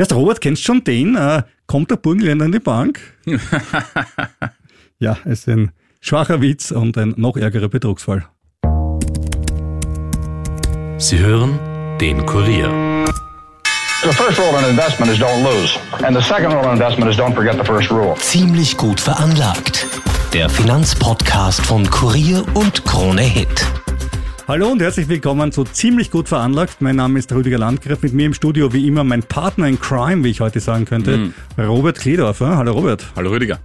Erst Robert, kennst du schon den? Äh, kommt der Burgenländer in die Bank? ja, es ist ein schwacher Witz und ein noch ärgerer Betrugsfall. Sie hören den Kurier. The first rule in investment is don't lose. And the second rule in investment is don't forget the first rule. Ziemlich gut veranlagt. Der Finanzpodcast von Kurier und Krone Hit. Hallo und herzlich willkommen zu Ziemlich gut veranlagt. Mein Name ist Rüdiger Landgriff. Mit mir im Studio wie immer mein Partner in Crime, wie ich heute sagen könnte, Mhm. Robert Kledorfer. Hallo Robert. Hallo Rüdiger.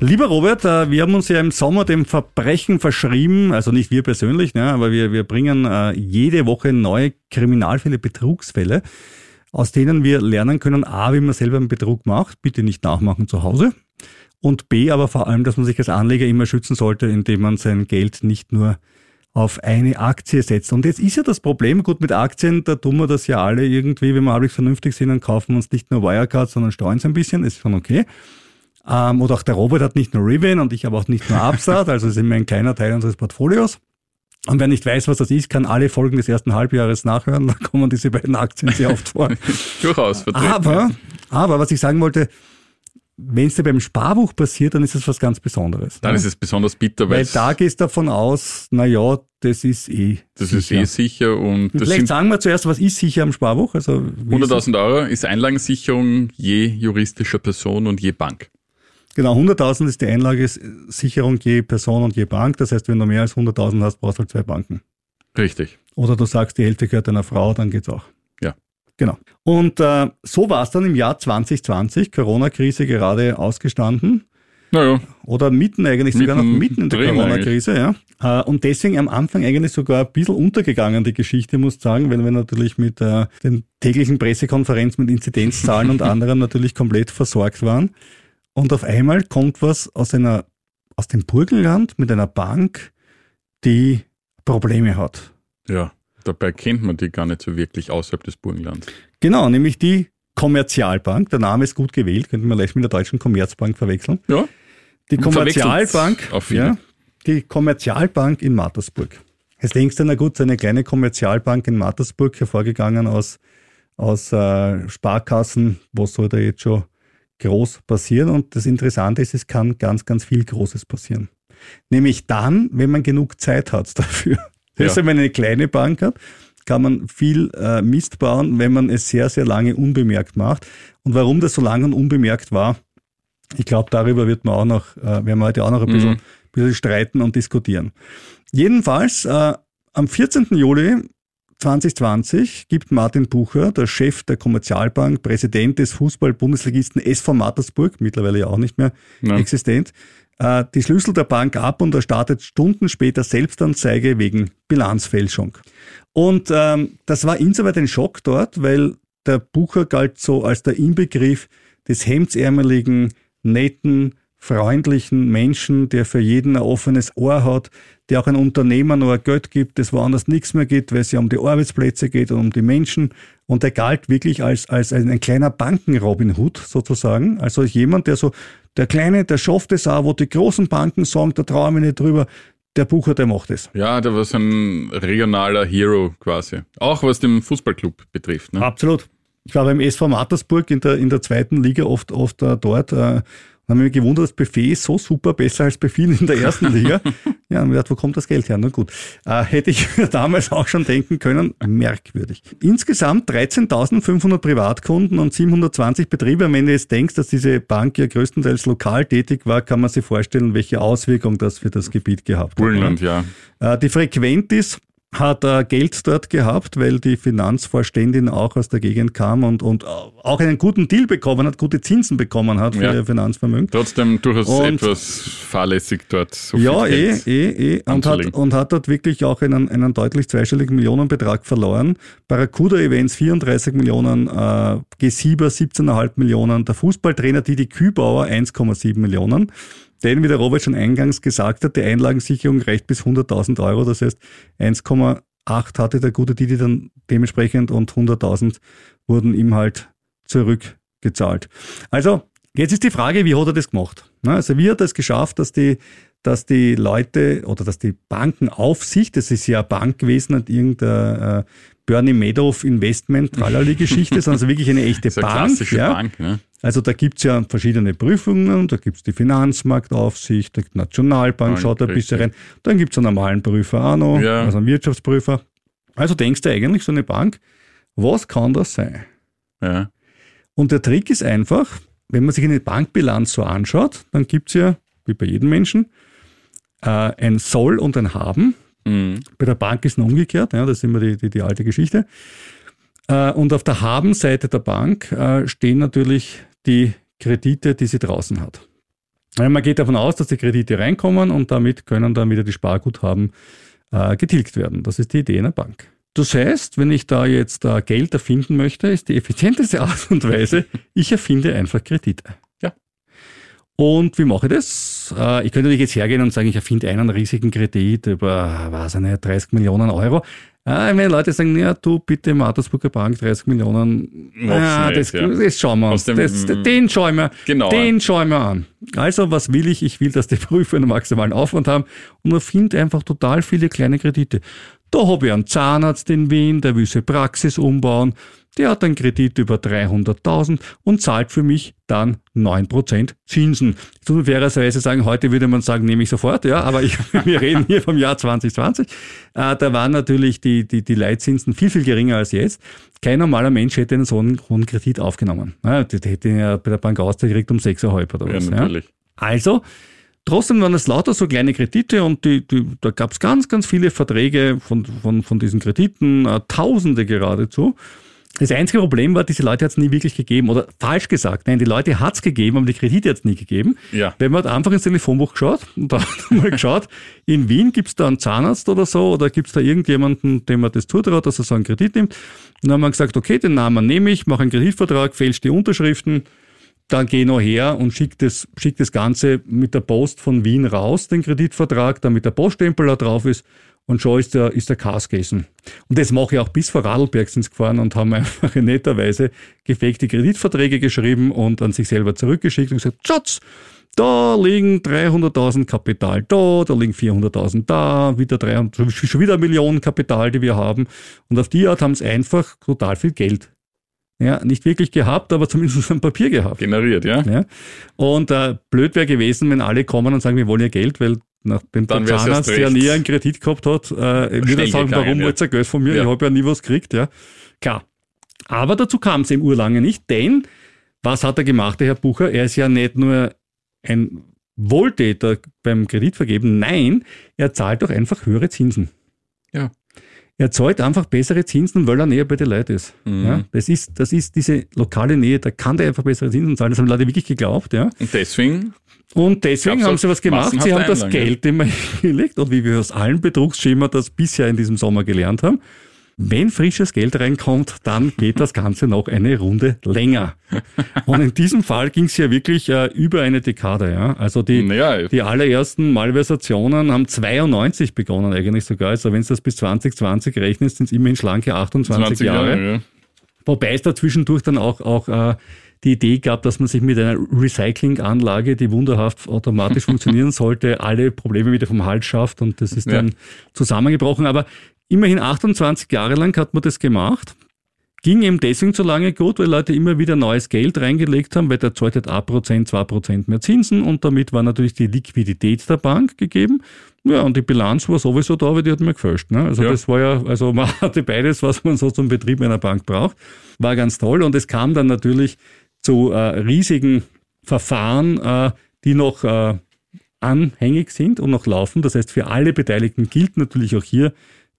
Lieber Robert, äh, wir haben uns ja im Sommer dem Verbrechen verschrieben, also nicht wir persönlich, ne, aber wir, wir bringen äh, jede Woche neue Kriminalfälle, Betrugsfälle, aus denen wir lernen können, A, wie man selber einen Betrug macht, bitte nicht nachmachen zu Hause, und B, aber vor allem, dass man sich als Anleger immer schützen sollte, indem man sein Geld nicht nur auf eine Aktie setzt. Und jetzt ist ja das Problem, gut, mit Aktien, da tun wir das ja alle irgendwie, wenn wir halbwegs vernünftig sind, dann kaufen wir uns nicht nur Wirecard, sondern steuern ein bisschen, ist schon okay. Ähm, oder auch der Robert hat nicht nur Rivian und ich habe auch nicht nur Upstart, also sind wir ein kleiner Teil unseres Portfolios. Und wer nicht weiß, was das ist, kann alle Folgen des ersten Halbjahres nachhören, da kommen diese beiden Aktien sehr oft vor. Durchaus vertreten. Aber, aber was ich sagen wollte, wenn es dir beim Sparbuch passiert, dann ist das was ganz Besonderes. Dann ne? ist es besonders bitter, weil Weil da gehst du davon aus, na ja, das ist eh das ist sicher. eh sicher und das Vielleicht sagen wir zuerst, was ist sicher am Sparbuch? Also wie ist es? 100.000 Euro ist Einlagensicherung je juristischer Person und je Bank. Genau, 100.000 ist die Einlagesicherung je Person und je Bank. Das heißt, wenn du mehr als 100.000 hast, brauchst du halt zwei Banken. Richtig. Oder du sagst, die Hälfte gehört einer Frau, dann geht's auch. Genau. Und äh, so war es dann im Jahr 2020, Corona-Krise gerade ausgestanden. Naja, Oder mitten eigentlich, sogar noch Mitten mitten in der Corona-Krise, ja. Äh, Und deswegen am Anfang eigentlich sogar ein bisschen untergegangen, die Geschichte, muss ich sagen, weil wir natürlich mit äh, den täglichen Pressekonferenzen mit Inzidenzzahlen und anderem natürlich komplett versorgt waren. Und auf einmal kommt was aus einer, aus dem Burgenland mit einer Bank, die Probleme hat. ja. Dabei kennt man die gar nicht so wirklich außerhalb des Burgenlands. Genau, nämlich die Kommerzialbank. Der Name ist gut gewählt, könnte man leicht mit der deutschen Commerzbank verwechseln. Ja. Die Man Kommerzialbank, ja, die Kommerzialbank in Mattersburg. Jetzt denkst du, na gut, so eine kleine Kommerzialbank in Mattersburg, hervorgegangen aus, aus äh, Sparkassen, was soll da jetzt schon groß passieren? Und das Interessante ist, es kann ganz, ganz viel Großes passieren. Nämlich dann, wenn man genug Zeit hat dafür. Das Ja. wenn man eine kleine Bank hat, kann man viel äh, Mist bauen, wenn man es sehr, sehr lange unbemerkt macht. Und warum das so lange und unbemerkt war, ich glaube, darüber wird man auch noch, äh, werden wir heute auch noch ein bisschen, Mhm. bisschen streiten und diskutieren. Jedenfalls, äh, am 14. Juli 2020 gibt Martin Bucher, der Chef der Kommerzialbank, Präsident des Fußball-Bundesligisten SV Mattersburg, mittlerweile ja auch nicht mehr Ja. existent, äh, die Schlüssel der Bank ab und er startet Stunden später Selbstanzeige wegen Bilanzfälschung. Und ähm, das war insoweit ein Schock dort, weil der Bucher galt so als der Inbegriff des hemdsärmeligen, netten, freundlichen Menschen, der für jeden ein offenes Ohr hat, der auch ein Unternehmer noch ein Geld gibt, das woanders nichts mehr geht, weil es ja um die Arbeitsplätze geht und um die Menschen. Und der galt wirklich als, als ein, ein kleiner Banken-Robin Hood sozusagen. Also jemand, der so, der Kleine, der schafft es auch, wo die großen Banken sagen, da traue ich mich nicht drüber. Der Bucher, der macht es. Ja, der war so ein regionaler Hero quasi. Auch was den Fußballclub betrifft. Ne? Absolut. Ich war beim SV Mattersburg in der, in der zweiten Liga oft, oft äh, dort. Äh, habe mich gewundert, das Buffet ist so super, besser als bei vielen in der ersten Liga. ja, und gedacht, wo kommt das Geld her? Na gut. Äh, hätte ich damals auch schon denken können, merkwürdig. Insgesamt 13.500 Privatkunden und 720 Betriebe. Wenn du jetzt denkst, dass diese Bank ja größtenteils lokal tätig war, kann man sich vorstellen, welche Auswirkung das für das Gebiet gehabt hat. Burgenland, ja. Äh, Die Frequentis hat äh, Geld dort gehabt, weil die Finanzvorständin auch aus der Gegend kam und, und auch einen guten Deal bekommen hat, gute Zinsen bekommen hat für Ja. ihr Finanzvermögen. Trotzdem durchaus Und- etwas fahrlässig dort. So Ja, viel eh, eh, eh. Und hat, und hat dort wirklich auch einen, einen deutlich zweistelligen Millionenbetrag verloren. Barracuda Events 34 Millionen, äh, G7 17,5 Millionen, der Fußballtrainer Didi Kübauer 1,7 Millionen. Denn, wie der Robert schon eingangs gesagt hat, die Einlagensicherung reicht bis 100.000 Euro. Das heißt, 1,8 hatte der gute Didi dann dementsprechend und 100.000 wurden ihm halt zurückgezahlt. Also, jetzt ist die Frage, wie hat er das gemacht? Na, Also, wie hat er es geschafft, dass die, dass die Leute oder dass die Bankenaufsicht, das ist ja Bank gewesen, nicht irgendein äh, Bernie Madoff Investment, tralali Geschichte, sondern ist wirklich eine echte Das ist eine Bank. klassische ja. Bank. Ne? Also da gibt's ja verschiedene Prüfungen, da gibt's die Finanzmarktaufsicht, die Nationalbank Ja, schaut ein bisschen rein, dann gibt's einen normalen Prüfer auch noch, Ja. also einen Wirtschaftsprüfer. Also denkst du eigentlich so eine Bank, was kann das sein? Ja. Und der Trick ist einfach, wenn man sich eine Bankbilanz so anschaut, dann gibt's ja, wie bei jedem Menschen, äh, ein Soll und ein Haben. Mhm. Bei der Bank ist es umgekehrt, ja, das ist immer die, die, die alte Geschichte. Äh, und auf der Haben-Seite der Bank äh, stehen natürlich die Kredite, die sie draußen hat. Man geht davon aus, dass die Kredite reinkommen und damit können dann wieder die Sparguthaben äh, getilgt werden. Das ist die Idee einer Bank. Das heißt, wenn ich da jetzt äh, Geld erfinden möchte, ist die effizienteste Art und Weise, ich erfinde einfach Kredite. Ja. Und wie mache ich das? Äh, ich könnte natürlich jetzt hergehen und sagen, ich erfinde einen riesigen Kredit über, was nicht, 30 Millionen Euro. Äh, wenn Leute sagen, ja, du bitte Mattersburger Bank, 30 Millionen, ja, nicht, das, ja. das schauen wir uns. Das, den schauen wir, Genau. den schauen wir an. Also, was will ich? Ich will, dass die Prüfer einen maximalen Aufwand haben und erfinde einfach total viele kleine Kredite. Da habe ich einen Zahnarzt in Wien, der will seine Praxis umbauen. Der hat einen Kredit über 300.000 und zahlt für mich dann 9% Zinsen. Ich muss fairerweise sagen, heute würde man sagen, nehme ich sofort, ja, aber ich, wir reden hier vom Jahr 2020. Äh, da waren natürlich die, die, die Leitzinsen viel, viel geringer als jetzt. Kein normaler Mensch hätte einen so einen hohen Kredit aufgenommen. Ja, die, die hätte ja bei der Bank gekriegt um 6,5 oder Ja, was. Ja. natürlich. Also, trotzdem waren es lauter so kleine Kredite und die, die, da gab es ganz, ganz viele Verträge von, von, von diesen Krediten, äh, Tausende geradezu. Das einzige Problem war, diese Leute hat es nie wirklich gegeben. Oder falsch gesagt, nein, die Leute hat es gegeben, aber die Kredite hat es nie gegeben. Ja. Wenn man hat einfach ins Telefonbuch geschaut und da hat man mal geschaut, in Wien gibt es da einen Zahnarzt oder so oder gibt es da irgendjemanden, dem man das zutraut, dass er so einen Kredit nimmt. Und dann haben wir gesagt, okay, den Namen nehme ich, mache einen Kreditvertrag, fälsche die Unterschriften, dann gehe ich noch her und schicke das, schick das Ganze mit der Post von Wien raus, den Kreditvertrag, damit der Poststempel da drauf ist und schon ist der, ist der Cast gegessen. Und das mache ich auch bis vor Radlberg sind gefahren und haben einfach netterweise gefakte Kreditverträge geschrieben und an sich selber zurückgeschickt und gesagt, Schatz, da liegen 300.000 Kapital da, da liegen 400.000 da, wieder 300, schon wieder eine Million Kapital, die wir haben. Und auf die Art haben sie einfach total viel Geld. Ja, nicht wirklich gehabt, aber zumindest am Papier gehabt. Generiert, ja. Ja. Und äh, blöd wäre gewesen, wenn alle kommen und sagen, wir wollen ihr Geld, weil nachdem Dann der wär's Zahnarzt, erst der nie einen Kredit gehabt hat, äh, würde er sagen, gegangen, warum ja. wollt ihr Geld von mir? Ja. Ich habe ja nie was gekriegt. Ja. Klar. Aber dazu kam es im Urlange nicht, denn was hat er gemacht, der Herr Bucher? Er ist ja nicht nur ein Wohltäter beim Kreditvergeben, nein, er zahlt doch einfach höhere Zinsen. Ja. Er zahlt einfach bessere Zinsen, weil er näher bei den Leuten ist. Mhm. Ja, das ist. Das ist diese lokale Nähe, da kann der einfach bessere Zinsen zahlen. Das haben Leute wirklich geglaubt. Ja. Und deswegen, Und deswegen haben sie was gemacht. Sie haben das Einlagen, Geld immer hingelegt und wie wir aus allen Betrugsschema das bisher in diesem Sommer gelernt haben, wenn frisches Geld reinkommt, dann geht das Ganze noch eine Runde länger. Und in diesem Fall ging es ja wirklich äh, über eine Dekade. Ja? Also die, naja, die allerersten Malversationen haben 92 begonnen eigentlich sogar. Also wenn du das bis 2020 rechnest, sind es immerhin schlanke 28 20 Jahre. Jahre. ja. Wobei es da zwischendurch dann auch, auch äh, die Idee gab, dass man sich mit einer Recyclinganlage, die wunderhaft automatisch funktionieren sollte, alle Probleme wieder vom Hals schafft und das ist Ja. dann zusammengebrochen. Aber immerhin 28 Jahre lang hat man das gemacht. Ging eben deswegen so lange gut, weil Leute immer wieder neues Geld reingelegt haben, weil der zahlt halt 1%, 2% mehr Zinsen und damit war natürlich die Liquidität der Bank gegeben. Ja, und die Bilanz war sowieso da, aber die hat mir gefälscht. Ne? Also Ja. das war ja, also man hatte beides, was man so zum Betrieb einer Bank braucht. War ganz toll und es kam dann natürlich zu äh, riesigen Verfahren, äh, die noch äh, anhängig sind und noch laufen. Das heißt, für alle Beteiligten gilt natürlich auch hier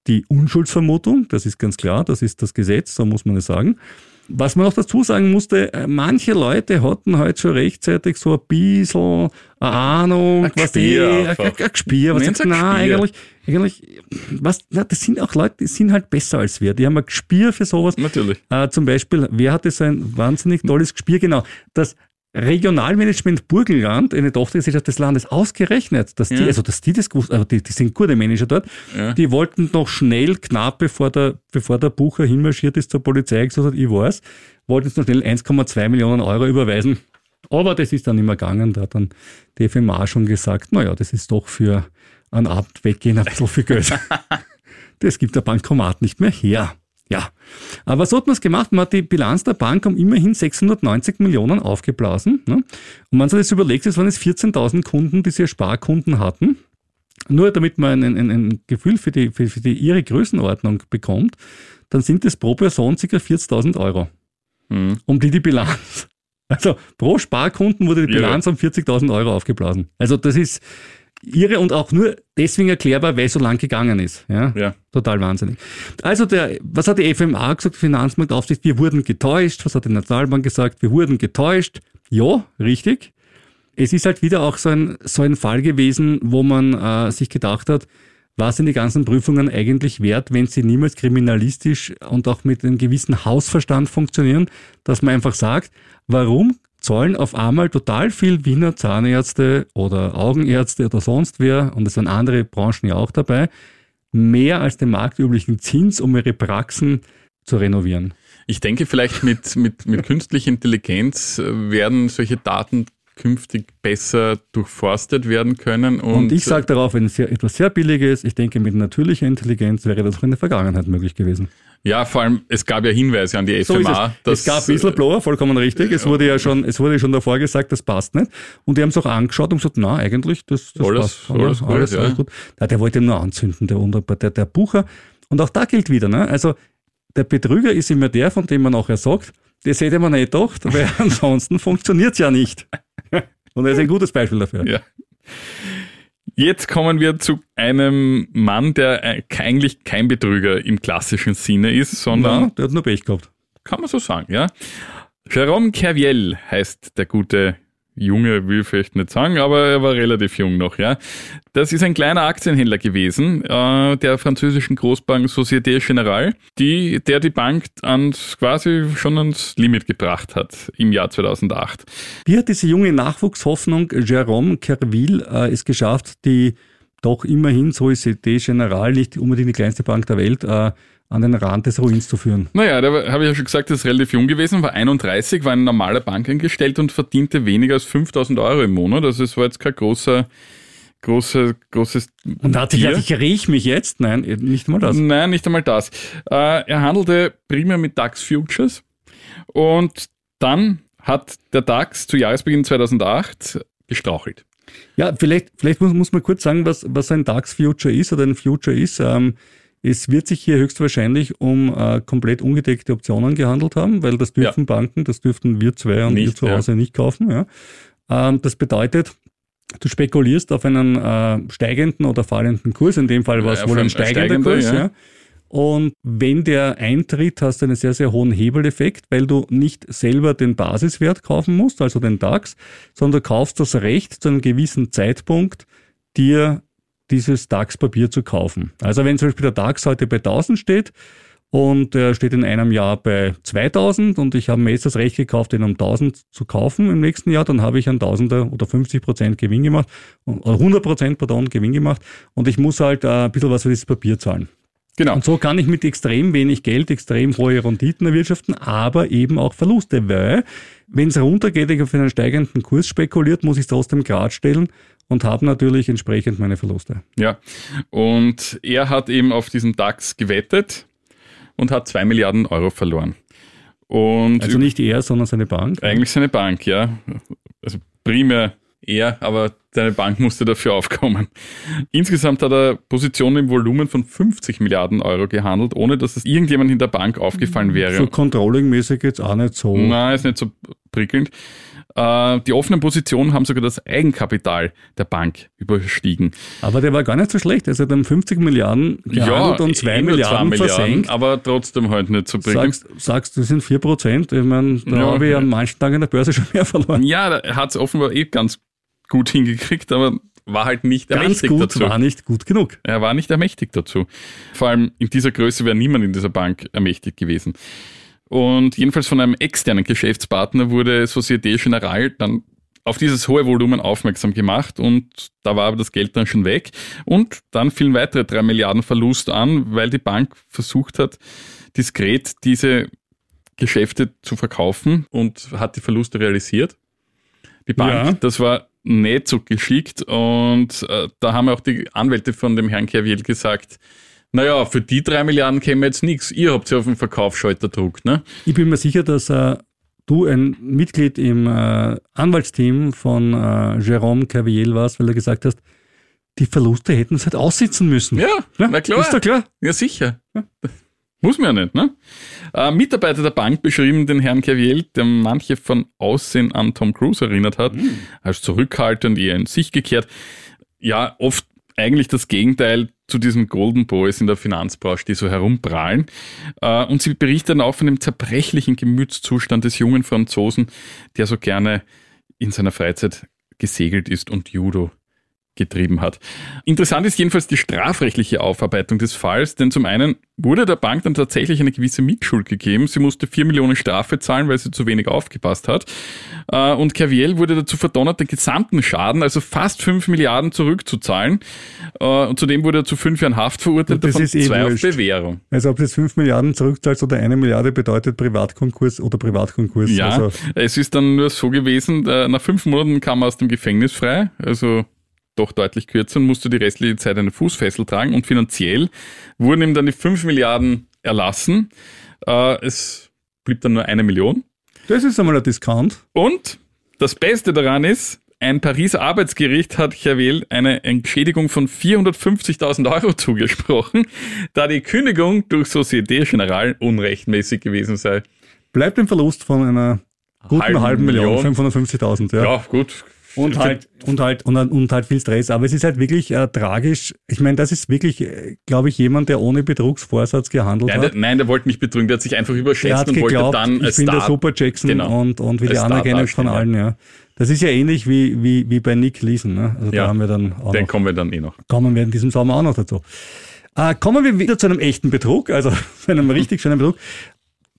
die Unschuldsvermutung. Das ist ganz klar, das ist das Gesetz, so muss man es sagen. Was man noch dazu sagen musste, äh, manche Leute hatten halt schon rechtzeitig so ein bisschen eine Ahnung, Ein was die, ein, Gespür, was Nenn's sagt, ein na, Gespür. eigentlich, eigentlich, was, na, das sind auch Leute, die sind halt besser als wir. Die haben ein Gespür für sowas. Natürlich. Äh, zum Beispiel, wer hatte so ein wahnsinnig tolles Gespür? Genau, das Regionalmanagement Burgenland, eine Tochtergesellschaft des Landes, ausgerechnet, dass die, Ja. also dass die das gewusst, also die, die sind gute Manager dort, Ja. die wollten noch schnell, knapp bevor der, bevor der Bucher hinmarschiert ist zur Polizei, gesagt hat, ich weiß, wollten es noch schnell 1,2 Millionen Euro überweisen. Aber das ist dann mehr gegangen, da hat dann die FMA schon gesagt, naja, das ist doch für einen Abend weggehen ein bisschen viel Geld. das gibt der Bankomat nicht mehr her. Ja, aber so hat man es gemacht. Man hat die Bilanz der Bank um immerhin 690 Millionen aufgeblasen. Ne? Und man sich das überlegt, es waren jetzt 14.000 Kunden, die sie Sparkunden hatten. Nur damit man ein, ein, ein Gefühl für, die, für, für die ihre Größenordnung bekommt, dann sind es pro Person ca. 40.000 Euro. Mhm. Um die die Bilanz. Also pro Sparkunden wurde die Bilanz ja. um 40.000 Euro aufgeblasen. Also das ist irre und auch nur deswegen erklärbar, weil es so lang gegangen ist. Ja? ja. Total wahnsinnig. Also der, was hat die FMA gesagt, Finanzmarktaufsicht? Wir wurden getäuscht. Was hat die Nationalbank gesagt? Wir wurden getäuscht. Ja, richtig. Es ist halt wieder auch so ein, so ein Fall gewesen, wo man äh, sich gedacht hat, was sind die ganzen Prüfungen eigentlich wert, wenn sie niemals kriminalistisch und auch mit einem gewissen Hausverstand funktionieren, dass man einfach sagt, warum zahlen auf einmal total viel Wiener Zahnärzte oder Augenärzte oder sonst wer, und es sind andere Branchen ja auch dabei, mehr als den marktüblichen Zins, um ihre Praxen zu renovieren. Ich denke, vielleicht mit, mit, mit künstlicher Intelligenz äh, werden solche Daten künftig besser durchforstet werden können. Und, und ich sage darauf, wenn es sehr, etwas sehr Billiges, ich denke, mit natürlicher Intelligenz wäre das auch in der Vergangenheit möglich gewesen. Ja, vor allem, es gab ja Hinweise an die FMA. So es. es gab Whistleblower, vollkommen richtig. Es wurde ja schon, es wurde schon davor gesagt, das passt nicht. Und die haben es auch angeschaut und gesagt, na, eigentlich, das, das alles, passt. Alles, alles, alles, ja. alles gut. Na, der wollte nur anzünden, der, der, der Bucher. Und auch da gilt wieder, ne? Also, der Betrüger ist immer der, von dem man nachher sagt, das hätte man nicht gedacht, weil ansonsten funktioniert es ja nicht. Und er ist ein gutes Beispiel dafür. Ja. Jetzt kommen wir zu einem Mann, der äh, eigentlich kein Betrüger im klassischen Sinne ist, sondern. Ja, der hat nur Pech gehabt. Kann man so sagen, ja. Jérôme Kerviel heißt der gute Junge will ich vielleicht nicht sagen, aber er war relativ jung noch, ja. Das ist ein kleiner Aktienhändler gewesen, äh, der französischen Großbank Société Générale, die, der die Bank ans, quasi schon ans Limit gebracht hat im Jahr 2008. Wie hat diese junge Nachwuchshoffnung Jérôme Kerville äh, es geschafft, die doch immerhin Société Générale, nicht unbedingt die kleinste Bank der Welt, äh, an den Rand des Ruins zu führen. Naja, da habe ich ja schon gesagt, das ist relativ jung gewesen, war 31, war ein normaler Bankangestellt und verdiente weniger als 5000 Euro im Monat. Also es war jetzt kein großer, großer, großes. Und da hatte ich gedacht, ich rieche mich jetzt? Nein, nicht einmal das. Nein, nicht einmal das. Äh, er handelte primär mit DAX Futures und dann hat der DAX zu Jahresbeginn 2008 gestrauchelt. Ja, vielleicht, vielleicht muss, muss man kurz sagen, was, was ein DAX Future ist oder ein Future ist. Ähm, es wird sich hier höchstwahrscheinlich um äh, komplett ungedeckte Optionen gehandelt haben, weil das dürfen ja. Banken, das dürften wir zwei und nicht, wir zu Hause ja. nicht kaufen. Ja. Ähm, das bedeutet, du spekulierst auf einen äh, steigenden oder fallenden Kurs. In dem Fall war es ja, wohl ein steigender, steigender Kurs. Ja. Und wenn der eintritt, hast du einen sehr, sehr hohen Hebeleffekt, weil du nicht selber den Basiswert kaufen musst, also den DAX, sondern du kaufst das Recht zu einem gewissen Zeitpunkt, dir dieses DAX-Papier zu kaufen. Also wenn zum Beispiel der DAX heute bei 1000 steht und er steht in einem Jahr bei 2000 und ich habe mir jetzt das Recht gekauft, den um 1000 zu kaufen im nächsten Jahr, dann habe ich einen Tausender oder 50 Prozent Gewinn gemacht, oder 100 Prozent, pardon, Gewinn gemacht und ich muss halt äh, ein bisschen was für dieses Papier zahlen. Genau. Und so kann ich mit extrem wenig Geld extrem hohe Renditen erwirtschaften, aber eben auch Verluste, weil wenn es runtergeht, ich auf einen steigenden Kurs spekuliert, muss ich es trotzdem gerade stellen und habe natürlich entsprechend meine Verluste. Ja, und er hat eben auf diesen DAX gewettet und hat zwei Milliarden Euro verloren. Und also nicht er, sondern seine Bank? Eigentlich seine Bank, ja. Also primär er, aber seine Bank musste dafür aufkommen. Insgesamt hat er Positionen im Volumen von 50 Milliarden Euro gehandelt, ohne dass es irgendjemand in der Bank aufgefallen wäre. So controllingmäßig jetzt auch nicht so. Nein, ist nicht so prickelnd. Äh, die offenen Positionen haben sogar das Eigenkapital der Bank überstiegen. Aber der war gar nicht so schlecht. Also hat dann 50 Milliarden gehandelt ja, und 2 Milliarden, Milliarden versenkt. Aber trotzdem halt nicht so prickelnd. Sagst, sagst du, sind 4 Prozent. Ich meine, da ja, habe ich an manchen Tagen an der Börse schon mehr verloren. Ja, er hat es offenbar eh ganz gut hingekriegt, aber war halt nicht Ganz ermächtigt gut, dazu. war nicht gut genug. Er war nicht ermächtigt dazu. Vor allem in dieser Größe wäre niemand in dieser Bank ermächtigt gewesen. Und jedenfalls von einem externen Geschäftspartner wurde Societe Generale dann auf dieses hohe Volumen aufmerksam gemacht und da war aber das Geld dann schon weg. Und dann fielen weitere drei Milliarden Verlust an, weil die Bank versucht hat, diskret diese Geschäfte zu verkaufen und hat die Verluste realisiert. Die Bank, ja. das war nicht so geschickt und äh, da haben auch die Anwälte von dem Herrn Kerviel gesagt, Naja, für die drei Milliarden käme jetzt nichts. Ihr habt sie auf den Verkaufsschalter gedruckt, ne? Ich bin mir sicher, dass äh, du ein Mitglied im äh, Anwaltsteam von äh, Jérôme Caviel warst, weil du gesagt hast, die Verluste hätten es halt aussitzen müssen. Ja, na klar. Ist doch klar. Ja, sicher. Muss man ja nicht, ne? Äh, Mitarbeiter der Bank beschrieben den Herrn Caviel, der manche von Aussehen an Tom Cruise erinnert hat, als zurückhaltend, eher in sich gekehrt. Ja, oft eigentlich das Gegenteil zu diesen Golden Boys in der Finanzbranche, die so herumprahlen. Äh, und sie berichten auch von dem zerbrechlichen Gemütszustand des jungen Franzosen, der so gerne in seiner Freizeit gesegelt ist und Judo getrieben hat. Interessant ist jedenfalls die strafrechtliche Aufarbeitung des Falls, denn zum einen wurde der Bank dann tatsächlich eine gewisse Mitschuld gegeben. Sie musste vier Millionen Strafe zahlen, weil sie zu wenig aufgepasst hat. Äh, Und Kerviel wurde dazu verdonnert, den gesamten Schaden, also fast fünf Milliarden zurückzuzahlen. Äh, Und zudem wurde er zu fünf Jahren Haft verurteilt, Das davon ist eh zwei auf. Bewährung. Also ob du jetzt 5 Milliarden zurückzahlst oder eine Milliarde bedeutet Privatkonkurs oder Privatkonkurs. Ja, Also, es ist dann nur so gewesen, äh, nach fünf Monaten kam er aus dem Gefängnis frei, also doch deutlich kürzer und musste die restliche Zeit eine Fußfessel tragen und finanziell wurden ihm dann die fünf Milliarden erlassen. Äh, Es blieb dann nur eine Million. das ist einmal ein Discount. Und das Beste daran ist, ein Pariser Arbeitsgericht hat Javel eine Entschädigung von 450.000 Euro zugesprochen, da die Kündigung durch Société Générale unrechtmäßig gewesen sei. Bleibt ein Verlust von einer guten Halben halben, Million, Million. 550.000. Ja. Ja, gut. Und halt, und halt, und, und halt viel Stress. Aber es ist halt wirklich äh, tragisch. Ich meine, das ist wirklich, äh, glaube ich, jemand, der ohne Betrugsvorsatz gehandelt hat. der, nein, der wollte nicht betrügen, der hat sich einfach Er überschätzt hat und geglaubt, wollte dann ich als bin der Star Super Jackson Genau. und, und will die anerkennen von allen, ja. Das ist ja ähnlich wie, wie, wie bei Nick Leeson. Ne? Also Ja, da haben wir dann auch Den noch, kommen wir dann eh noch. kommen wir in diesem Sommer auch noch dazu. Äh, kommen wir wieder zu einem echten Betrug, also zu einem richtig schönen Betrug.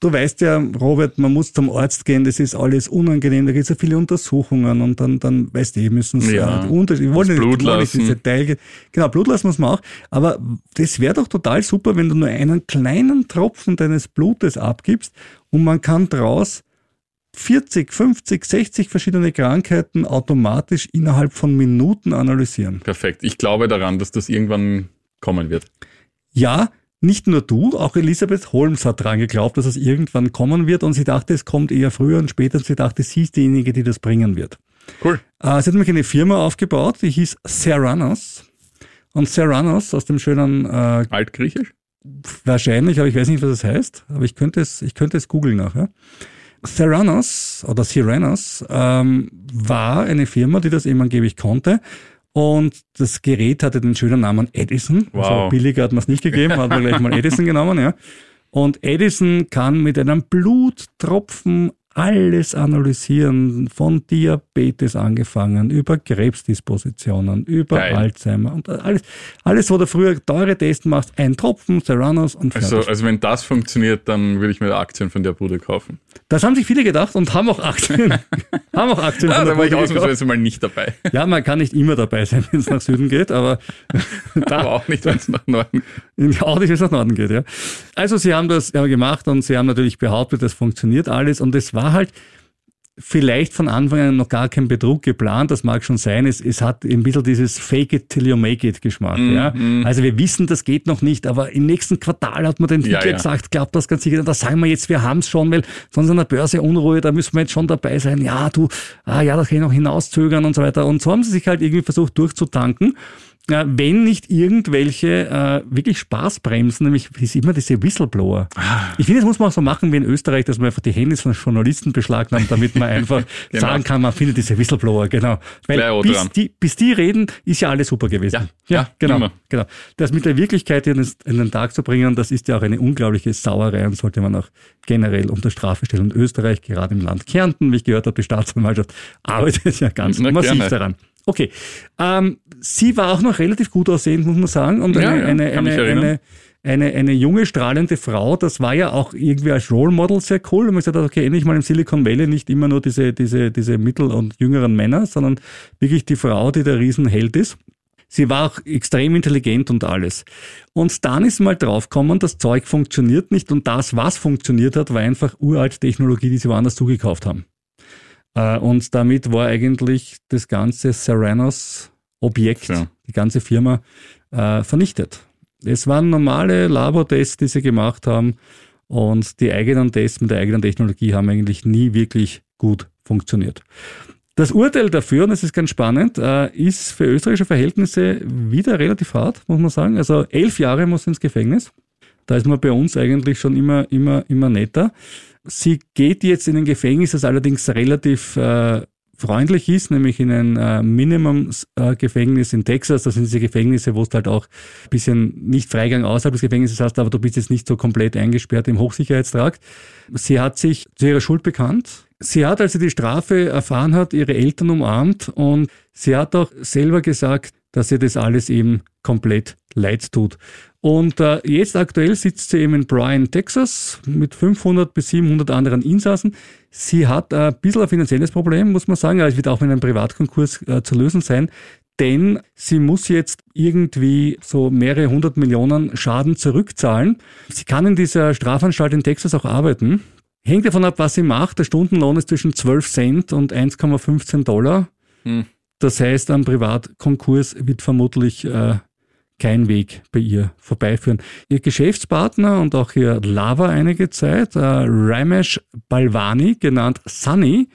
Du weißt ja, Robert, man muss zum Arzt gehen, das ist alles unangenehm, da gibt es ja viele Untersuchungen und dann, dann weißt du, müssen sie Ja, die Unterschiede, wir wollen nicht, Blut wollen nicht lassen. Detail. Genau, Blut lassen muss man auch, aber das wäre doch total super, wenn du nur einen kleinen Tropfen deines Blutes abgibst und man kann draus 40, 50, 60 verschiedene Krankheiten automatisch innerhalb von Minuten analysieren. Perfekt. Ich glaube daran, dass das irgendwann kommen wird. Ja, nicht nur du, auch Elisabeth Holmes hat dran geglaubt, dass es irgendwann kommen wird und sie dachte, es kommt eher früher und später und sie dachte, sie ist diejenige, die das bringen wird. Cool. Äh, sie hat nämlich eine Firma aufgebaut, die hieß Serranos. Und Serranos aus dem schönen, äh, Altgriechisch? wahrscheinlich, aber ich weiß nicht, was es heißt, aber ich könnte es, ich könnte es googeln nachher. Theranos oder Syranos ähm, war eine Firma, die das eben angeblich konnte. Und das Gerät hatte den schönen Namen Edison. Also Wow. billiger hat man es nicht gegeben, hat man gleich mal Edison genommen, ja. Und Edison kann mit einem Bluttropfen alles analysieren, von Diabetes angefangen, über Krebsdispositionen, über Geil. Alzheimer und alles, alles, wo du früher teure Testen machst, ein Tropfen, Serranos und fertig. Also, also wenn das funktioniert, dann würde ich mir Aktien von der Bude kaufen. Das haben sich viele gedacht und haben auch Aktien. haben auch Aktien der da war ich ausnahmsweise mal nicht dabei. Ja, man kann nicht immer dabei sein, wenn es nach Süden geht, aber Aber da, auch nicht, wenn es nach Norden auch nicht, wenn es nach Norden geht, ja. Also sie haben das ja, gemacht und sie haben natürlich behauptet, das funktioniert alles und es war halt vielleicht von Anfang an noch gar kein Betrug geplant, das mag schon sein. Es, es hat ein bisschen dieses Fake it till you make it Geschmack. Mhm, ja. Also wir wissen, das geht noch nicht, aber im nächsten Quartal hat man den Ja, Entwickler ja. gesagt, glaubt das ganz sicher, da sagen wir jetzt, wir haben es schon, weil sonst an der Börse Unruhe, da müssen wir jetzt schon dabei sein. Ja, du, ah, ja, das kann ich noch hinauszögern und so weiter. Und so haben sie sich halt irgendwie versucht durchzutanken. Ja, wenn nicht irgendwelche äh, wirklich Spaßbremsen, nämlich ist immer diese Whistleblower. Ah. Ich finde, das muss man auch so machen wie in Österreich, dass man einfach die Handys von Journalisten beschlagnahmt, damit man einfach Genau. sagen kann, man findet diese Whistleblower, genau. Weil bis dran. die, bis die reden, ist ja alles super gewesen. Ja, ja, genau, immer. genau. Das mit der Wirklichkeit in den, in den Tag zu bringen, das ist ja auch eine unglaubliche Sauerei und sollte man auch generell unter Strafe stellen. Und Österreich, gerade im Land Kärnten, wie ich gehört habe, die Staatsanwaltschaft arbeitet ja ganz Na, massiv gerne. daran. Okay. Ähm, sie war auch noch relativ gut aussehend, muss man sagen. Und eine, Ja, ja, eine, mich eine, eine, eine, eine junge, strahlende Frau, das war ja auch irgendwie als Role Model sehr cool. Und man gesagt hat, okay, endlich mal im Silicon Valley nicht immer nur diese, diese, diese mittel- und jüngeren Männer, sondern wirklich die Frau, die der Riesenheld ist. Sie war auch extrem intelligent und alles. Und dann ist mal draufgekommen, das Zeug funktioniert nicht und das, was funktioniert hat, war einfach uralte Technologie, die sie woanders zugekauft haben. Äh, Und damit war eigentlich das ganze Serranos Objekt, Ja. die ganze Firma, äh, vernichtet. Es waren normale Labortests, die sie gemacht haben und die eigenen Tests mit der eigenen Technologie haben eigentlich nie wirklich gut funktioniert. Das Urteil dafür, und das ist ganz spannend, äh, ist für österreichische Verhältnisse wieder relativ hart, muss man sagen. Also elf Jahre muss ins Gefängnis. Da ist man bei uns eigentlich schon immer, immer, immer netter. Sie geht jetzt in ein Gefängnis, das allerdings relativ äh, freundlich ist, nämlich in ein äh, Minimum-Gefängnis in Texas. Das sind diese Gefängnisse, wo es halt auch ein bisschen nicht Freigang außerhalb des Gefängnisses hast, aber du bist jetzt nicht so komplett eingesperrt im Hochsicherheitstrakt. Sie hat sich zu ihrer Schuld bekannt. Sie hat, als sie die Strafe erfahren hat, ihre Eltern umarmt und sie hat auch selber gesagt, dass ihr das alles eben komplett leid tut. Und äh, jetzt aktuell sitzt sie eben in Bryan, Texas mit 500 bis 700 anderen Insassen. Sie hat ein bisschen ein finanzielles Problem, muss man sagen. Es wird auch mit einem Privatkonkurs äh, zu lösen sein. Denn sie muss jetzt irgendwie so mehrere hundert Millionen Schaden zurückzahlen. Sie kann in dieser Strafanstalt in Texas auch arbeiten. Hängt davon ab, was sie macht. Der Stundenlohn ist zwischen 12 Cent und 1,15 Dollar. Hm. Das heißt, am Privatkonkurs wird vermutlich äh, kein Weg bei ihr vorbeiführen. Ihr Geschäftspartner und auch ihr Lava einige Zeit, äh, Ramesh Balvani, genannt Sunny,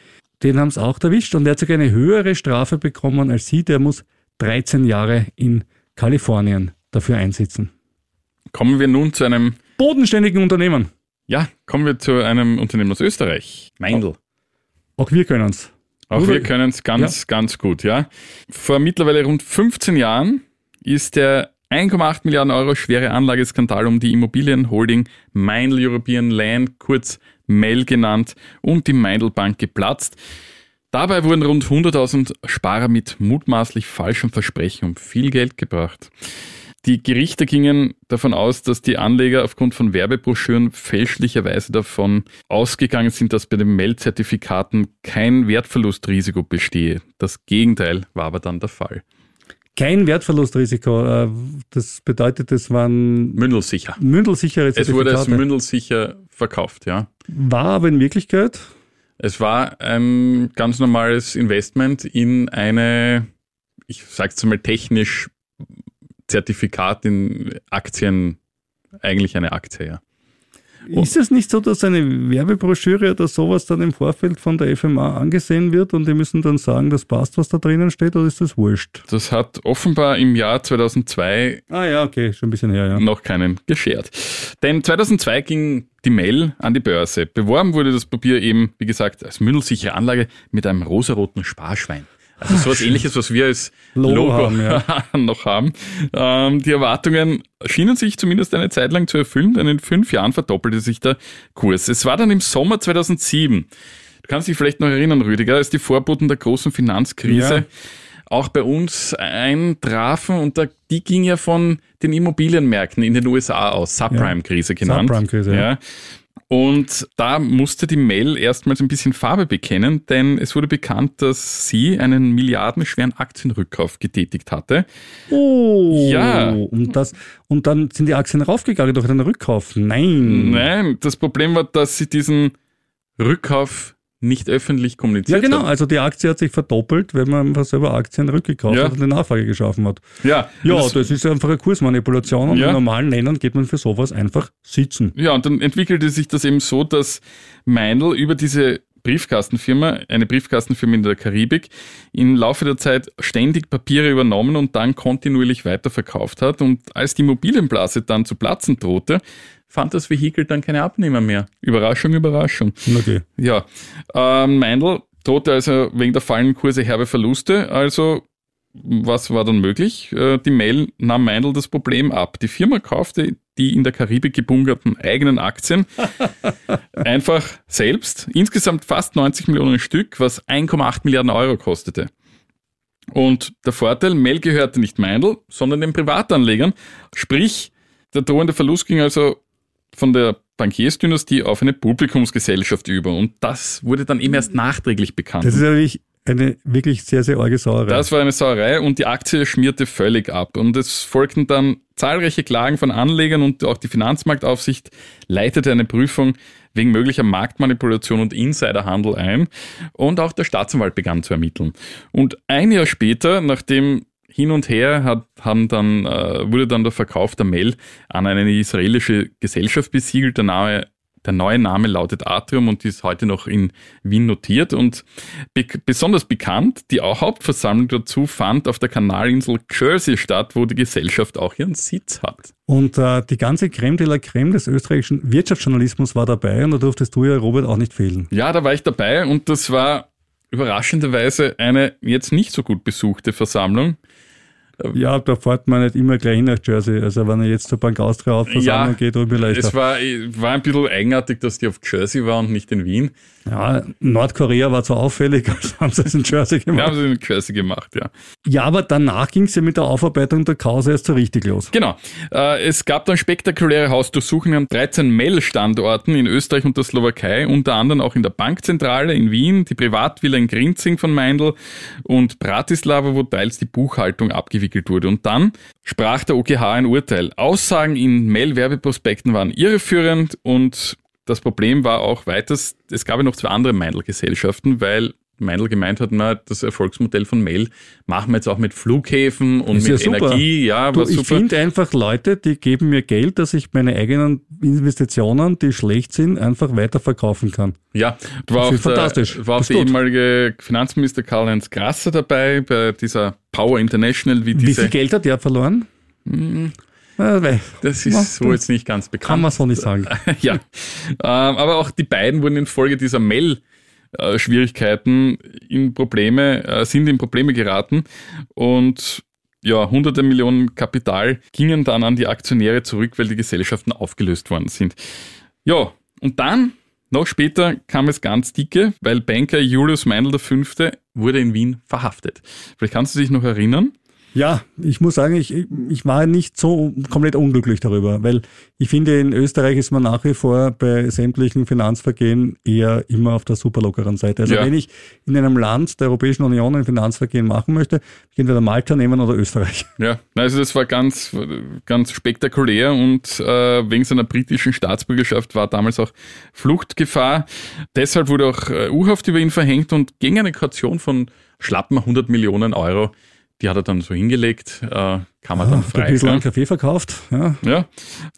den haben es auch erwischt und der hat sogar eine höhere Strafe bekommen als sie. Der muss 13 Jahre in Kalifornien dafür einsitzen. Kommen wir nun zu einem bodenständigen Unternehmen. Ja, kommen wir zu einem Unternehmen aus Österreich. Meindl. Auch wir können es. Auch wir können es ganz, ja. ganz gut, ja. Vor mittlerweile rund 15 Jahren ist der 1,8 Milliarden Euro schwere Anlageskandal um die Immobilienholding Meindl European Land, kurz MEL genannt, und die Meindl Bank geplatzt. Dabei wurden rund 100.000 Sparer mit mutmaßlich falschem Versprechen um viel Geld gebracht. Die Gerichte gingen davon aus, dass die Anleger aufgrund von Werbebroschüren fälschlicherweise davon ausgegangen sind, dass bei den Meldzertifikaten kein Wertverlustrisiko bestehe. Das Gegenteil war aber dann der Fall kein Wertverlustrisiko. Äh, das bedeutet, es waren mündelsicher. Mündelsichere Zertifikate. Es wurde als mündelsicher verkauft, ja. War aber in Wirklichkeit? Es war ein ganz normales Investment in eine, ich sag's mal technisch, Zertifikat in Aktien, eigentlich eine Aktie, ja. Ist es nicht so, dass eine Werbebroschüre oder sowas dann im Vorfeld von der FMA angesehen wird und die müssen dann sagen, das passt, was da drinnen steht, oder ist das wurscht? Das hat offenbar im Jahr 2002 ah, ja, okay, schon ein bisschen her, ja. noch keinen geschert. Denn 2002 ging die Mail an die Börse. Beworben wurde das Papier eben, wie gesagt, als mündelsichere Anlage mit einem rosaroten Sparschwein. Also sowas ähnliches, was wir als Logo, Logo haben, ja. noch haben. Ähm, die Erwartungen schienen sich zumindest eine Zeit lang zu erfüllen, denn in fünf Jahren verdoppelte sich der Kurs. Es war dann im Sommer 2007. Du kannst dich vielleicht noch erinnern, Rüdiger, als die Vorboten der großen Finanzkrise ja. auch bei uns eintrafen und da, die ging ja von den Immobilienmärkten in den USA aus, Subprime-Krise genannt. Subprime-Krise, ja. ja. Und da musste die Mail erstmals ein bisschen Farbe bekennen, denn es wurde bekannt, dass sie einen milliardenschweren Aktienrückkauf getätigt hatte. Oh, ja. Und, das, und dann sind die Aktien raufgegangen durch einen Rückkauf. Nein. Nein, das Problem war, dass sie diesen Rückkauf nicht öffentlich kommuniziert Ja, genau. Hat. Also die Aktie hat sich verdoppelt, wenn man einfach selber Aktien rückgekauft ja. hat und eine Nachfrage geschaffen hat. Ja, ja das, das ist einfach eine Kursmanipulation und ja. in normalen Ländern geht man für sowas einfach sitzen. Ja, und dann entwickelte sich das eben so, dass Meindl über diese Briefkastenfirma, eine Briefkastenfirma in der Karibik, im Laufe der Zeit ständig Papiere übernommen und dann kontinuierlich weiterverkauft hat. Und als die Immobilienblase dann zu platzen drohte, fand das Vehikel dann keine Abnehmer mehr. Überraschung, Überraschung. Okay. Ja. Ähm, Meindl drohte also wegen der fallenden Kurse herbe Verluste. Also was war dann möglich? Äh, die Mail nahm Meindl das Problem ab. Die Firma kaufte die in der Karibik gebunkerten eigenen Aktien einfach selbst. Insgesamt fast 90 Millionen Stück, was 1,8 Milliarden Euro kostete. Und der Vorteil, Mail gehörte nicht Meindl, sondern den Privatanlegern. Sprich, der drohende Verlust ging also von der Bankiersdynastie auf eine Publikumsgesellschaft über. Und das wurde dann eben erst nachträglich bekannt. Das ist natürlich eine wirklich sehr, sehr arge Sauerei. Das war eine Sauerei und die Aktie schmierte völlig ab. Und es folgten dann zahlreiche Klagen von Anlegern und auch die Finanzmarktaufsicht leitete eine Prüfung wegen möglicher Marktmanipulation und Insiderhandel ein. Und auch der Staatsanwalt begann zu ermitteln. Und ein Jahr später, nachdem hin und her hat, haben dann, äh, wurde dann der Verkauf der Mel an eine israelische Gesellschaft besiegelt. Der Name der neue Name lautet Atrium und ist heute noch in Wien notiert und be besonders bekannt, die Hauptversammlung dazu fand auf der Kanalinsel Jersey statt, wo die Gesellschaft auch ihren Sitz hat. Und äh, die ganze Creme de la Creme des österreichischen Wirtschaftsjournalismus war dabei und da durftest du ja, Robert, auch nicht fehlen. Ja, da war ich dabei und das war überraschenderweise eine jetzt nicht so gut besuchte Versammlung. Ja, da fährt man nicht immer gleich nach Jersey. Also wenn er jetzt zur Bank Austria auf ja, geht, mir leid. Es war, war ein bisschen eigenartig, dass die auf Jersey war und nicht in Wien. Ja, Nordkorea war zu auffällig, also haben sie es in Jersey gemacht. Ja, haben sie in Jersey gemacht, ja. Ja, aber danach ging es ja mit der Aufarbeitung der Kause erst so richtig los. Genau. Äh, es gab dann spektakuläre Hausdurchsuchungen an 13 Mel-Standorten in Österreich und der Slowakei, unter anderem auch in der Bankzentrale in Wien, die Privatvilla in Grinzing von Meindl und Bratislava, wo teils die Buchhaltung abgewickelt wurde. Und dann sprach der OGH ein Urteil. Aussagen in Mail-Werbeprospekten waren irreführend und das Problem war auch weiters, es gab ja noch zwei andere Meindl-Gesellschaften, weil Meindl gemeint hat, na, das Erfolgsmodell von Mail machen wir jetzt auch mit Flughäfen und mit ja Energie. Ja, du, ich finde einfach Leute, die geben mir Geld, dass ich meine eigenen Investitionen, die schlecht sind, einfach weiterverkaufen kann. Ja, war auch, fantastisch. Der, war auch der ehemalige Finanzminister Karl-Heinz Grasser dabei bei dieser Power International. Wie, diese, wie viel Geld hat der verloren? Hm, das ist so jetzt nicht ganz bekannt. Kann man so nicht sagen. ja. Ähm, aber auch die beiden wurden infolge dieser Mail Schwierigkeiten in Probleme, äh, sind in Probleme geraten und ja, hunderte Millionen Kapital gingen dann an die Aktionäre zurück, weil die Gesellschaften aufgelöst worden sind. Ja, und dann, noch später, kam es ganz dicke, weil Banker Julius Meindl V. wurde in Wien verhaftet. Vielleicht kannst du dich noch erinnern? Ja, ich muss sagen, ich, ich war nicht so komplett unglücklich darüber, weil ich finde, in Österreich ist man nach wie vor bei sämtlichen Finanzvergehen eher immer auf der super lockeren Seite. Also ja. wenn ich in einem Land der Europäischen Union ein Finanzvergehen machen möchte, ich entweder Malta nehmen oder Österreich. Ja, also das war ganz, ganz spektakulär und äh, wegen seiner britischen Staatsbürgerschaft war damals auch Fluchtgefahr. Deshalb wurde auch äh, U-Haft über ihn verhängt und gegen eine Kaution von schlappen 100 Millionen Euro die hat er dann so hingelegt, äh, kam er ah, dann frei. Ein bisschen ja. Kaffee verkauft. Ja. ja.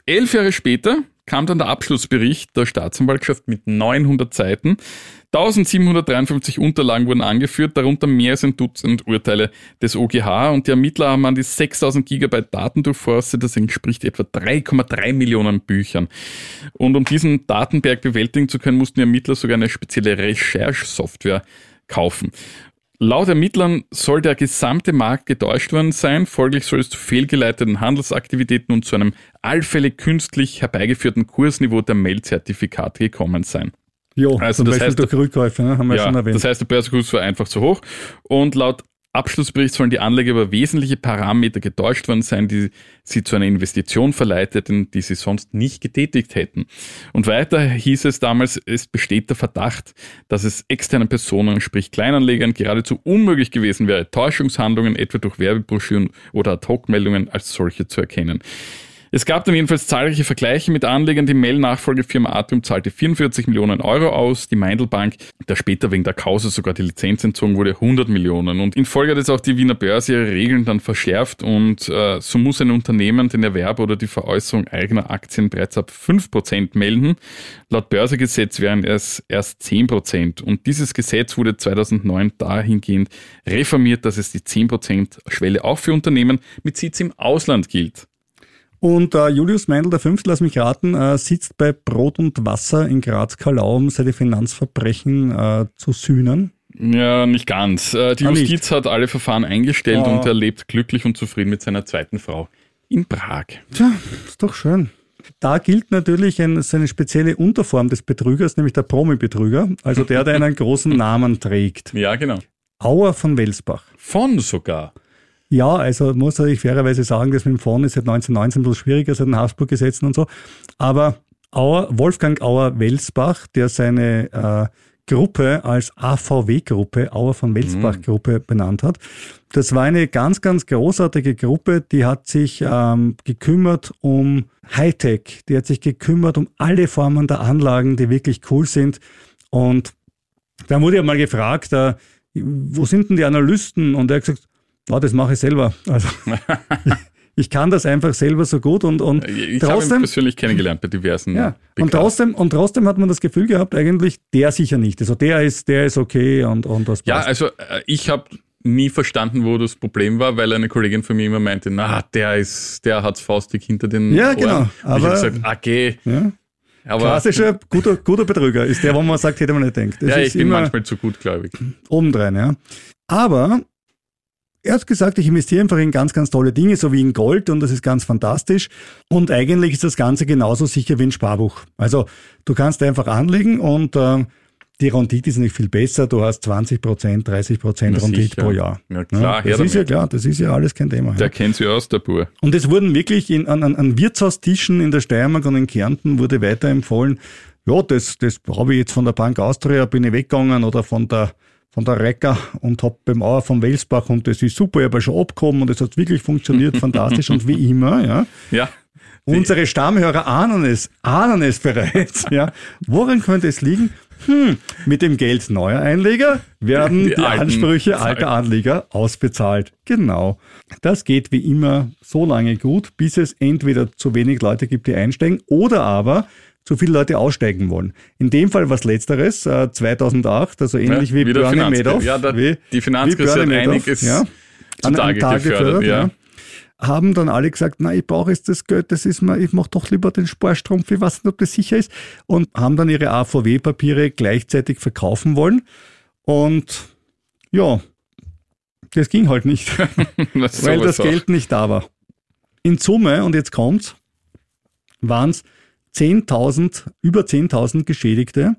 Elf Jahre später kam dann der Abschlussbericht der Staatsanwaltschaft mit 900 Seiten. 1753 Unterlagen wurden angeführt, darunter mehr als ein Dutzend Urteile des OGH und die Ermittler haben an die 6000 Gigabyte Daten durchforstet, das entspricht etwa 3,3 Millionen Büchern. Und um diesen Datenberg bewältigen zu können, mussten die Ermittler sogar eine spezielle Recherche-Software kaufen. Laut Ermittlern soll der gesamte Markt getäuscht worden sein, folglich soll es zu fehlgeleiteten Handelsaktivitäten und zu einem allfällig künstlich herbeigeführten Kursniveau der Mail-Zertifikate gekommen sein. Jo, also das heißt, durch Rückkäufe, ne? haben wir ja, schon erwähnt. Das heißt, der Börsenkurs war einfach zu hoch und laut Abschlussbericht sollen die Anleger über wesentliche Parameter getäuscht worden sein, die sie zu einer Investition verleiteten, die sie sonst nicht getätigt hätten. Und weiter hieß es damals, es besteht der Verdacht, dass es externen Personen, sprich Kleinanlegern, geradezu unmöglich gewesen wäre, Täuschungshandlungen etwa durch Werbebroschüren oder Ad-Hoc-Meldungen als solche zu erkennen. Es gab dann jedenfalls zahlreiche Vergleiche mit Anlegern. Die Mail-Nachfolgefirma Atrium zahlte 44 Millionen Euro aus, die Meindl Bank, der später wegen der Kause sogar die Lizenz entzogen wurde, 100 Millionen. Und in Folge hat jetzt auch die Wiener Börse ihre Regeln dann verschärft und äh, so muss ein Unternehmen den Erwerb oder die Veräußerung eigener Aktien bereits ab 5% melden. Laut Börsegesetz wären es erst 10%. Und dieses Gesetz wurde 2009 dahingehend reformiert, dass es die 10% Schwelle auch für Unternehmen mit Sitz im Ausland gilt. Und äh, Julius Meindl, der Fünfte, lass mich raten, äh, sitzt bei Brot und Wasser in Graz-Kalau, um seine Finanzverbrechen äh, zu sühnen. Ja, nicht ganz. Äh, die ah, Justiz nicht. hat alle Verfahren eingestellt oh. und er lebt glücklich und zufrieden mit seiner zweiten Frau in Prag. Tja, ist doch schön. Da gilt natürlich ein, eine spezielle Unterform des Betrügers, nämlich der Promi-Betrüger, also der, der einen großen Namen trägt. Ja, genau. Auer von Welsbach. Von sogar. Ja, also muss ich fairerweise sagen, das mit dem Fonds ist seit 1919 ein bisschen schwieriger, seit den Habsburg-Gesetzen und so. Aber Auer, Wolfgang Auer-Welsbach, der seine äh, Gruppe als AVW-Gruppe, Auer von Welsbach-Gruppe mhm. benannt hat. Das war eine ganz, ganz großartige Gruppe, die hat sich ähm, gekümmert um Hightech, die hat sich gekümmert um alle Formen der Anlagen, die wirklich cool sind. Und da wurde ja mal gefragt, äh, wo sind denn die Analysten? Und er hat gesagt, Ja, das mache ich selber. Also, ich kann das einfach selber so gut und, und Ich habe ihn trotzdem, persönlich kennengelernt bei diversen. ja, und trotzdem, und trotzdem hat man das Gefühl gehabt, eigentlich, der sicher nicht. Also der ist, der ist okay und, und das Ja, passt. also äh, ich habe nie verstanden, wo das Problem war, weil eine Kollegin von mir immer meinte, na, der ist, der hat's faustig hinter den Ja, Ohren. genau, Und ich aber- habe gesagt, okay, ja. aber Klassischer guter, guter Betrüger ist der, wo man sagt, hätte man nicht. Das ja, ich bin immer manchmal zu gutgläubig. obendrein, ja. Aber er hat gesagt, ich investiere einfach in ganz, ganz tolle Dinge, so wie in Gold und das ist ganz fantastisch. Und eigentlich ist das Ganze genauso sicher wie ein Sparbuch. Also du kannst einfach anlegen und äh, die Rendite ist nicht viel besser. Du hast 20 Prozent, 30 Prozent Rendite pro Jahr. Ja, klar, her das ist ja damit. klar, das ist ja alles kein Thema. Der Ja. kennt sich aus, der Bur. Und es wurden wirklich in, an, an, an Wirtshaustischen in der Steiermark und in Kärnten wurde weiterempfohlen, ja, das, das habe ich jetzt von der Bank Austria, bin ich weggegangen oder von der von der Recker und hab beim Auer vom Welsbach und das ist super, ich habe ja schon abgehoben und es hat wirklich funktioniert, fantastisch und wie immer, ja. Ja, Unsere Stammhörer ahnen es, ahnen es bereits, ja. Woran könnte es liegen? Hm, mit dem Geld neuer Einleger werden Die die, alten Ansprüche alter Anleger ausbezahlt. Genau. Das geht wie immer so lange gut, bis es entweder zu wenig Leute gibt, die einsteigen, oder aber zu viele Leute aussteigen wollen. In dem Fall was Letzteres, äh, 2008, also ähnlich Ja, wie Bernie. Madoff. Ja, da- wie, die Finanzkrise hat einiges ja, an, zutage an Tag gefördert, ja. haben dann alle gesagt, na, ich brauche jetzt das Geld, das ist mir, ich mache doch lieber den Sparstrumpf, ich weiß nicht, ob das sicher ist. Und haben dann ihre AVW-Papiere gleichzeitig verkaufen wollen. Und ja, das ging halt nicht, das weil das Geld nicht da war. In Summe, und jetzt kommt's, waren es 10.000, über 10.000 Geschädigte,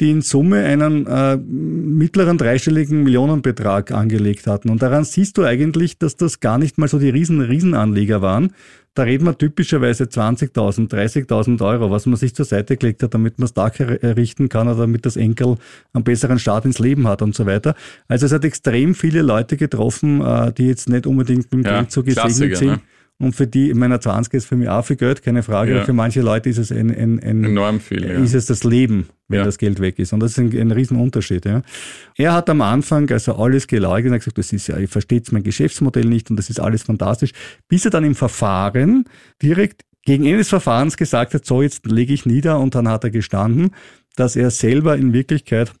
die in Summe einen äh, mittleren dreistelligen Millionenbetrag angelegt hatten. Und daran siehst du eigentlich, dass das gar nicht mal so die riesen Riesenanleger waren. Da reden wir typischerweise 20.000, 30.000 Euro, was man sich zur Seite gelegt hat, damit man das Dach er- errichten kann oder damit das Enkel einen besseren Start ins Leben hat und so weiter. Also es hat extrem viele Leute getroffen, äh, die jetzt nicht unbedingt mit dem Ja, Geld so gesegnet Klassiker, sind. ne? Und für die, ich meine, 20 ist für mich auch viel Geld, keine Frage. Ja. Für manche Leute ist es ein, ein, ein Enorm viel, ja. ist es das Leben, wenn Ja. das Geld weg ist. Und das ist ein, ein Riesenunterschied. Ja. Er hat am Anfang also alles geleugnet und hat gesagt, das ist ja, ihr versteht mein Geschäftsmodell nicht und das ist alles fantastisch, bis er dann im Verfahren direkt gegen Ende des Verfahrens gesagt hat, so jetzt lege ich nieder und dann hat er gestanden, dass er selber in Wirklichkeit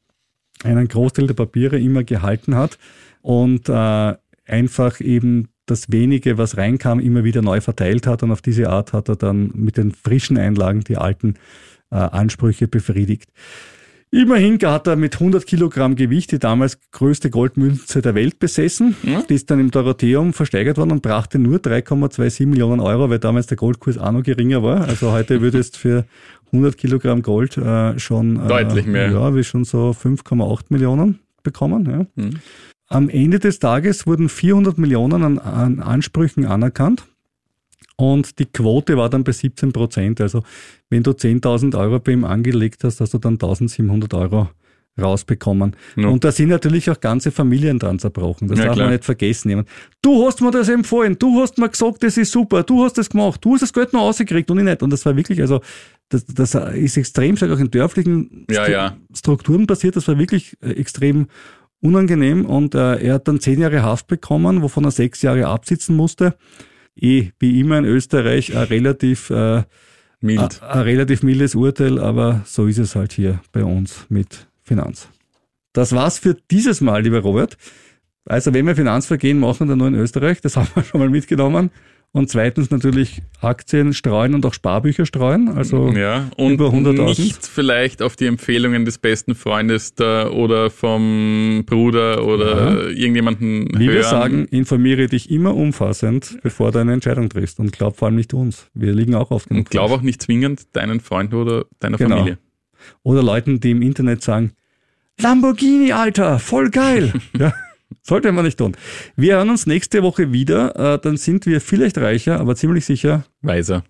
einen Großteil der Papiere immer gehalten hat und äh, einfach eben das wenige, was reinkam, immer wieder neu verteilt hat und auf diese Art hat er dann mit den frischen Einlagen die alten äh, Ansprüche befriedigt. Immerhin hat er mit 100 Kilogramm Gewicht die damals größte Goldmünze der Welt besessen. Die ist dann im Dorotheum versteigert worden und brachte nur 3,27 Millionen Euro, weil damals der Goldkurs auch noch geringer war. Also heute würdest für 100 Kilogramm Gold äh, schon äh, Deutlich mehr. Ja, wie schon so 5,8 Millionen bekommen. Ja. Mhm. Am Ende des Tages wurden 400 Millionen an, an Ansprüchen anerkannt. Und die Quote war dann bei 17 Prozent. Also wenn du 10.000 Euro bei ihm angelegt hast, hast du dann 1.700 Euro rausbekommen. Ja. Und da sind natürlich auch ganze Familien dran zerbrochen. Das Ja, darf klar. man nicht vergessen. Jemand, Du hast mir das empfohlen, du hast mir gesagt, das ist super, du hast das gemacht, du hast das Geld noch rausgekriegt und ich nicht. Und das war wirklich, also das, das ist extrem stark auch in dörflichen Ja, Stru- ja. Strukturen passiert. Das war wirklich äh, extrem unangenehm und äh, er hat dann zehn Jahre Haft bekommen, wovon er sechs Jahre absitzen musste. Eh, wie immer in Österreich, ein relativ, äh, Mild. ein relativ mildes Urteil, aber so ist es halt hier bei uns mit Finanz. Das war's für dieses Mal, lieber Robert. Also wenn wir Finanzvergehen machen, dann nur in Österreich, das haben wir schon mal mitgenommen. Und zweitens natürlich Aktien streuen und auch Sparbücher streuen. Also Ja, und über 100.000. nicht vielleicht auf die Empfehlungen des besten Freundes da oder vom Bruder oder irgendjemanden Wie hören. wir sagen, informiere dich immer umfassend, bevor du eine Entscheidung triffst. Und glaub vor allem nicht uns. Wir liegen auch oft genug. und glaub auch nicht zwingend deinen Freund oder deiner Genau. Familie. Oder Leuten, die im Internet sagen, Lamborghini, Alter, voll geil. ja, sollte man nicht tun. Wir hören uns nächste Woche wieder. Äh, Dann sind wir vielleicht reicher, aber ziemlich sicher Weiser.